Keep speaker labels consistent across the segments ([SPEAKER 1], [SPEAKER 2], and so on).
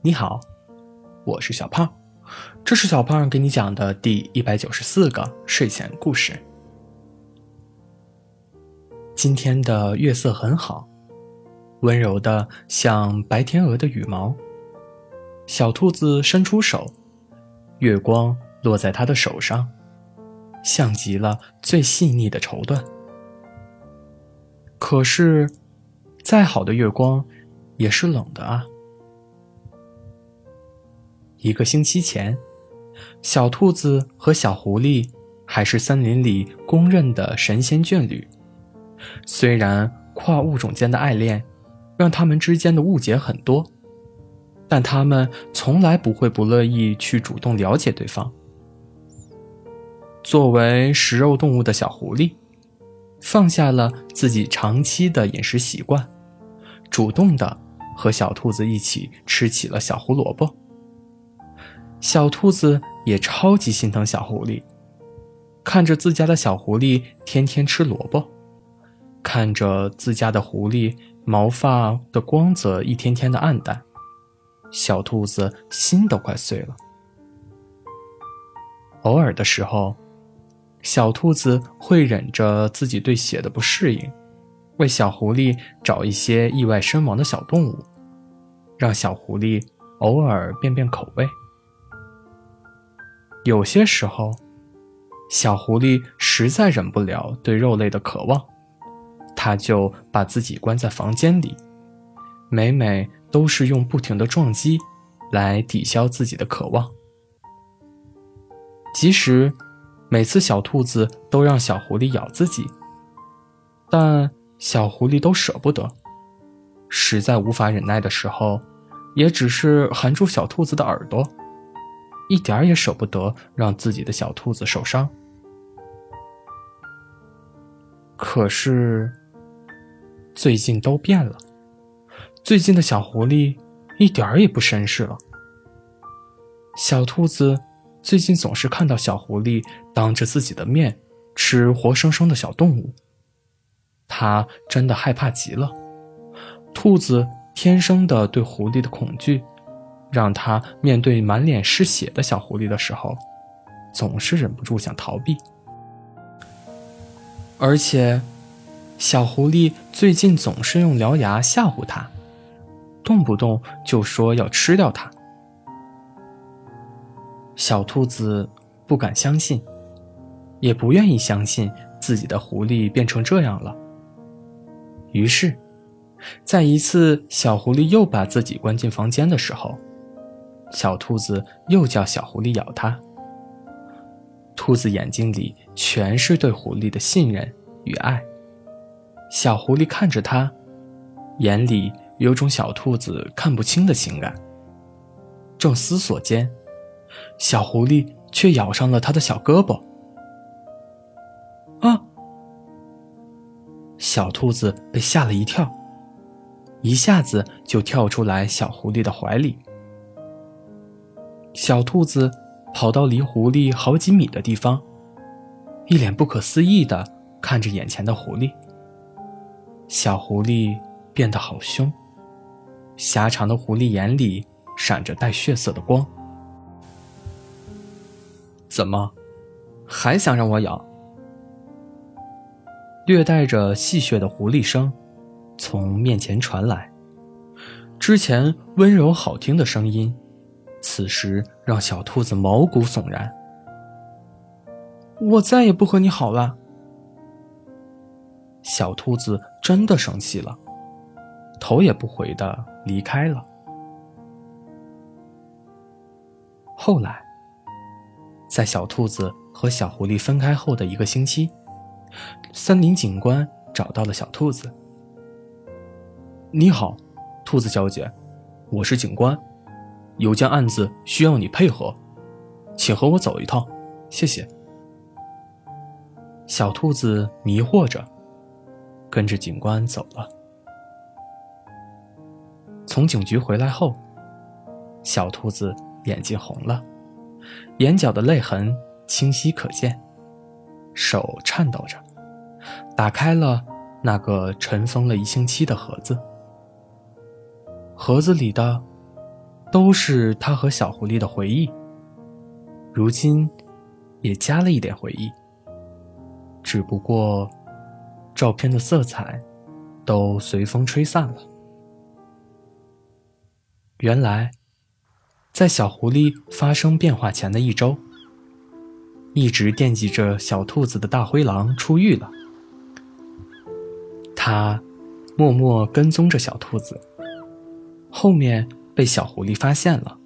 [SPEAKER 1] 你好，我是小胖，这是小胖给你讲的第一百九十四个睡前故事。今天的月色很好，温柔的像白天鹅的羽毛。小兔子伸出手，月光落在它的手上，像极了最细腻的绸缎。可是，再好的月光，也是冷的啊。一个星期前，小兔子和小狐狸还是森林里公认的神仙眷侣。虽然跨物种间的爱恋让他们之间的误解很多，但他们从来不会不乐意去主动了解对方。作为食肉动物的小狐狸，放下了自己长期的饮食习惯，主动的和小兔子一起吃起了小胡萝卜。小兔子也超级心疼小狐狸，看着自家的小狐狸天天吃萝卜，看着自家的狐狸毛发的光泽一天天的暗淡，小兔子心都快碎了。偶尔的时候，小兔子会忍着自己对血的不适应，为小狐狸找一些意外身亡的小动物，让小狐狸偶尔变变口味。有些时候，小狐狸实在忍不了对肉类的渴望，它就把自己关在房间里，每每都是用不停的撞击来抵消自己的渴望。即使每次小兔子都让小狐狸咬自己，但小狐狸都舍不得，实在无法忍耐的时候，也只是含住小兔子的耳朵。一点儿也舍不得让自己的小兔子受伤，可是最近都变了。最近的小狐狸一点儿也不绅士了。小兔子最近总是看到小狐狸当着自己的面吃活生生的小动物，它真的害怕极了。兔子天生的对狐狸的恐惧。让他面对满脸是血的小狐狸的时候，总是忍不住想逃避。而且，小狐狸最近总是用獠牙吓唬他，动不动就说要吃掉它。小兔子不敢相信，也不愿意相信自己的狐狸变成这样了。于是，在一次小狐狸又把自己关进房间的时候。小兔子又叫小狐狸咬它。兔子眼睛里全是对狐狸的信任与爱。小狐狸看着它，眼里有种小兔子看不清的情感。正思索间，小狐狸却咬上了它的小胳膊。啊！小兔子被吓了一跳，一下子就跳出来小狐狸的怀里。小兔子跑到离狐狸好几米的地方，一脸不可思议地看着眼前的狐狸。小狐狸变得好凶，狭长的狐狸眼里闪着带血色的光。怎么，还想让我咬？略带着戏谑的狐狸声从面前传来，之前温柔好听的声音。此时让小兔子毛骨悚然。我再也不和你好了。小兔子真的生气了，头也不回的离开了。后来，在小兔子和小狐狸分开后的一个星期，森林警官找到了小兔子。你好，兔子小姐，我是警官。有件案子需要你配合，请和我走一趟，谢谢。小兔子迷惑着，跟着警官走了。从警局回来后，小兔子眼睛红了，眼角的泪痕清晰可见，手颤抖着，打开了那个尘封了一星期的盒子。盒子里的。都是他和小狐狸的回忆。如今，也加了一点回忆。只不过，照片的色彩都随风吹散了。原来，在小狐狸发生变化前的一周，一直惦记着小兔子的大灰狼出狱了。他默默跟踪着小兔子，后面被小狐狸发现了。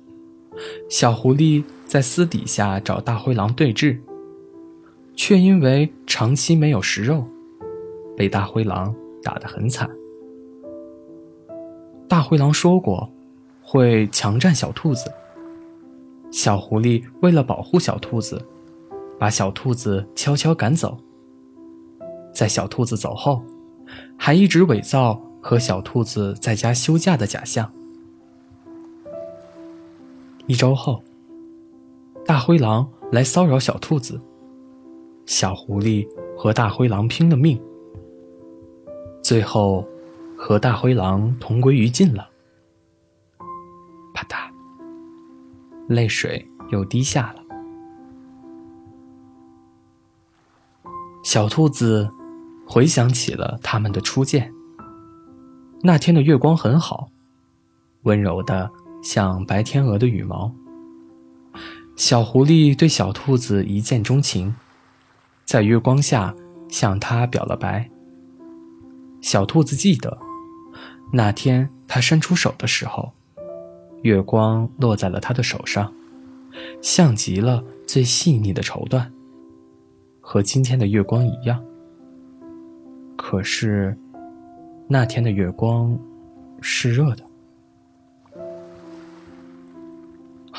[SPEAKER 1] 小狐狸在私底下找大灰狼对峙，却因为长期没有食肉，被大灰狼打得很惨。大灰狼说过。会强占小兔子。小狐狸为了保护小兔子，把小兔子悄悄赶走。在小兔子走后，还一直伪造和小兔子在家休假的假象。一周后，大灰狼来骚扰小兔子，小狐狸和大灰狼拼了命，最后和大灰狼同归于尽了。啪嗒泪水又滴下了。小兔子回想起了他们的初见。那天的月光很好，温柔的像白天鹅的羽毛。小狐狸对小兔子一见钟情，在月光下向它表了白。小兔子记得，那天它伸出手的时候。月光落在了他的手上，像极了最细腻的绸缎，和今天的月光一样。可是，那天的月光是热的。